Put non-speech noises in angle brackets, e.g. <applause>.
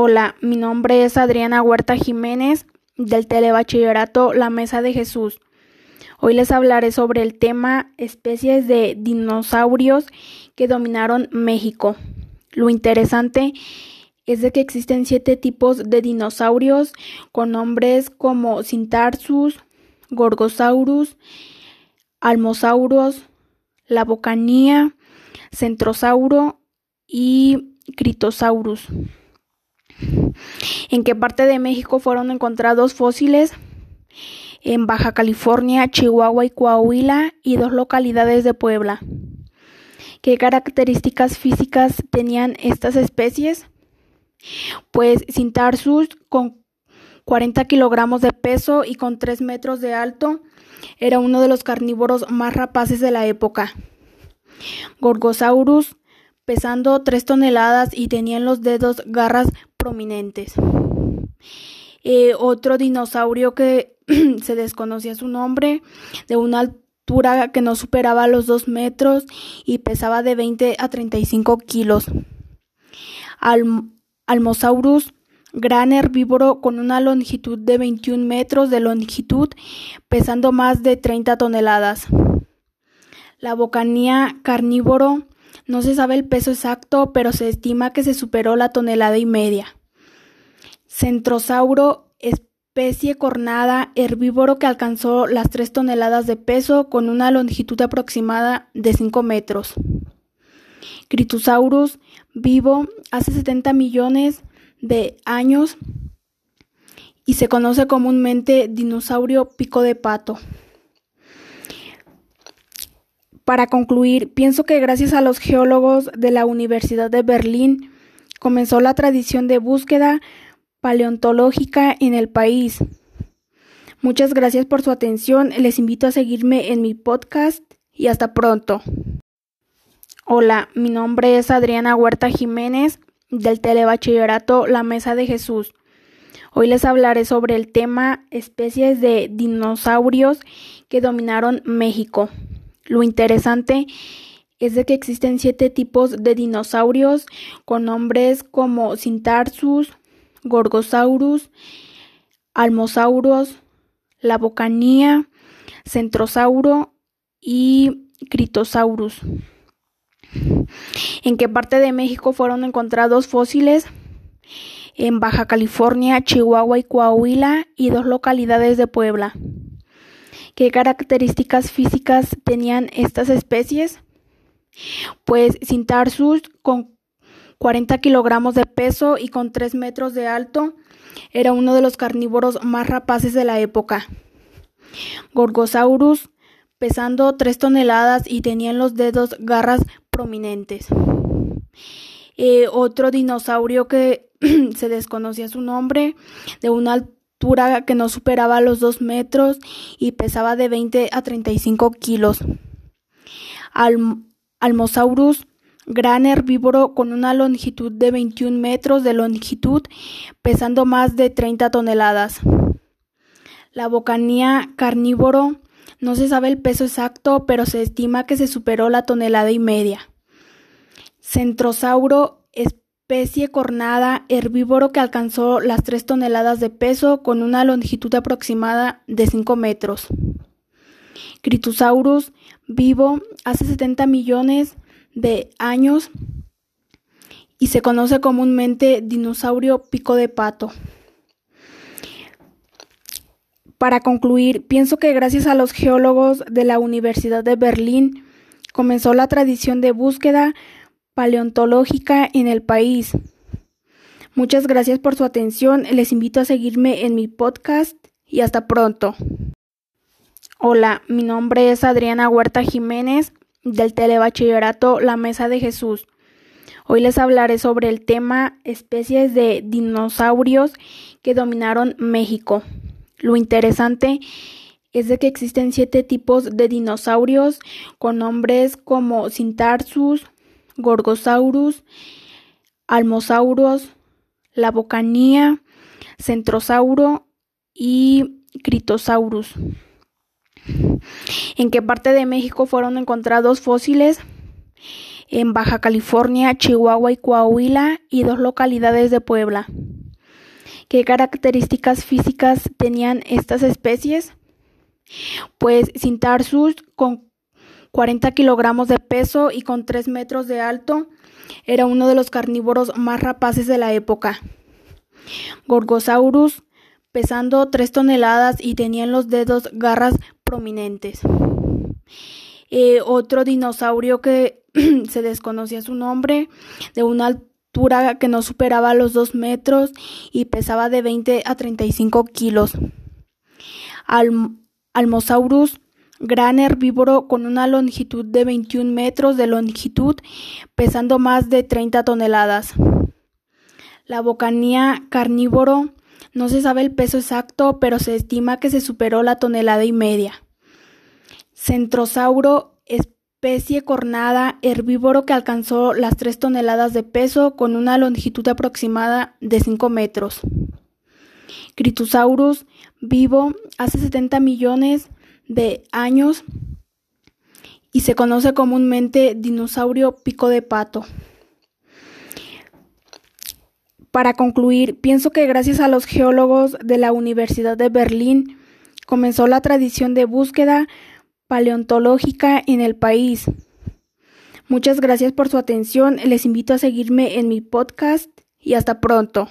Hola, mi nombre es Adriana Huerta Jiménez del Telebachillerato La Mesa de Jesús. Hoy les hablaré sobre el tema especies de dinosaurios que dominaron México. Lo interesante es de que existen siete tipos de dinosaurios con nombres como Cintarsus, Gorgosaurus, Almosaurus, la Bocanía, Centrosauro y Critosaurus. ¿En qué parte de México fueron encontrados fósiles? En Baja California, Chihuahua y Coahuila y dos localidades de Puebla. ¿Qué características físicas tenían estas especies? Pues Cintarsus con 40 kilogramos de peso y con 3 metros de alto era uno de los carnívoros más rapaces de la época. Gorgosaurus pesando 3 toneladas y tenía en los dedos garras Eh, otro dinosaurio que <clears throat> se desconocía su nombre, de una altura que no superaba los 2 metros y pesaba de 20 a 35 kilos. Almosaurus, gran herbívoro con una longitud de 21 metros de longitud, pesando más de 30 toneladas. La bocanía carnívoro no se sabe el peso exacto, pero se estima que se superó la tonelada y media. Centrosauro, especie cornada, herbívoro que alcanzó las 3 toneladas de peso con una longitud aproximada de 5 metros. Critosaurus, vivo hace 70 millones de años y se conoce comúnmente dinosaurio pico de pato. Para concluir, pienso que gracias a los geólogos de la Universidad de Berlín comenzó la tradición de búsqueda paleontológica en el país. Muchas gracias por su atención. Les invito a seguirme en mi podcast y hasta pronto. Hola, mi nombre es Adriana Huerta Jiménez del Telebachillerato La Mesa de Jesús. Hoy les hablaré sobre el tema especies de dinosaurios que dominaron México. Lo interesante es de que existen siete tipos de dinosaurios con nombres como Cintarsus, Gorgosaurus, Almosaurus, la Bocanía, Centrosauro y Critosaurus. ¿En qué parte de México fueron encontrados fósiles? En Baja California, Chihuahua y Coahuila y dos localidades de Puebla. ¿Qué características físicas tenían estas especies? Pues Cintarsus con 40 kilogramos de peso y con 3 metros de alto era uno de los carnívoros más rapaces de la época. Gorgosaurus pesando 3 toneladas y tenía en los dedos garras prominentes. Eh, otro dinosaurio que <clears throat> se desconocía su nombre, de una altura que no superaba los 2 metros y pesaba de 20 a 35 kilos. Almosaurus, gran herbívoro con una longitud de 21 metros de longitud, pesando más de 30 toneladas. La bocanía carnívoro no se sabe el peso exacto, pero se estima que se superó la tonelada y media. Centrosauro especie cornada, herbívoro que alcanzó las 3 toneladas de peso con una longitud aproximada de 5 metros. Critosaurus, vivo hace 70 millones de años y se conoce comúnmente dinosaurio pico de pato. Para concluir, pienso que gracias a los geólogos de la Universidad de Berlín comenzó la tradición de búsqueda paleontológica en el país. Muchas gracias por su atención. Les invito a seguirme en mi podcast y hasta pronto. Hola, mi nombre es Adriana Huerta Jiménez del Telebachillerato La Mesa de Jesús. Hoy les hablaré sobre el tema especies de dinosaurios que dominaron México. Lo interesante es de que existen siete tipos de dinosaurios con nombres como Cintarsus, Gorgosaurus, Almosaurus, la Bocanía, Centrosauro y Critosaurus. ¿En qué parte de México fueron encontrados fósiles? En Baja California, Chihuahua y Coahuila y dos localidades de Puebla. ¿Qué características físicas tenían estas especies? Pues Cintarsus con 40 kilogramos de peso y con 3 metros de alto era uno de los carnívoros más rapaces de la época. Gorgosaurus pesando 3 toneladas y tenía en los dedos garras prominentes. Eh, otro dinosaurio que <clears throat> se desconocía su nombre, de una altura que no superaba los 2 metros y pesaba de 20 a 35 kilos. Almosaurus, gran herbívoro con una longitud de 21 metros de longitud, pesando más de 30 toneladas. La bocanía carnívoro, no se sabe el peso exacto, pero se estima que se superó la tonelada y media. Centrosauro, especie cornada, herbívoro que alcanzó las 3 toneladas de peso con una longitud aproximada de 5 metros. Critosaurus, vivo hace 70 millones de años y se conoce comúnmente dinosaurio pico de pato. Para concluir, pienso que gracias a los geólogos de la Universidad de Berlín comenzó la tradición de búsqueda paleontológica en el país. Muchas gracias por su atención. Les invito a seguirme en mi podcast y hasta pronto.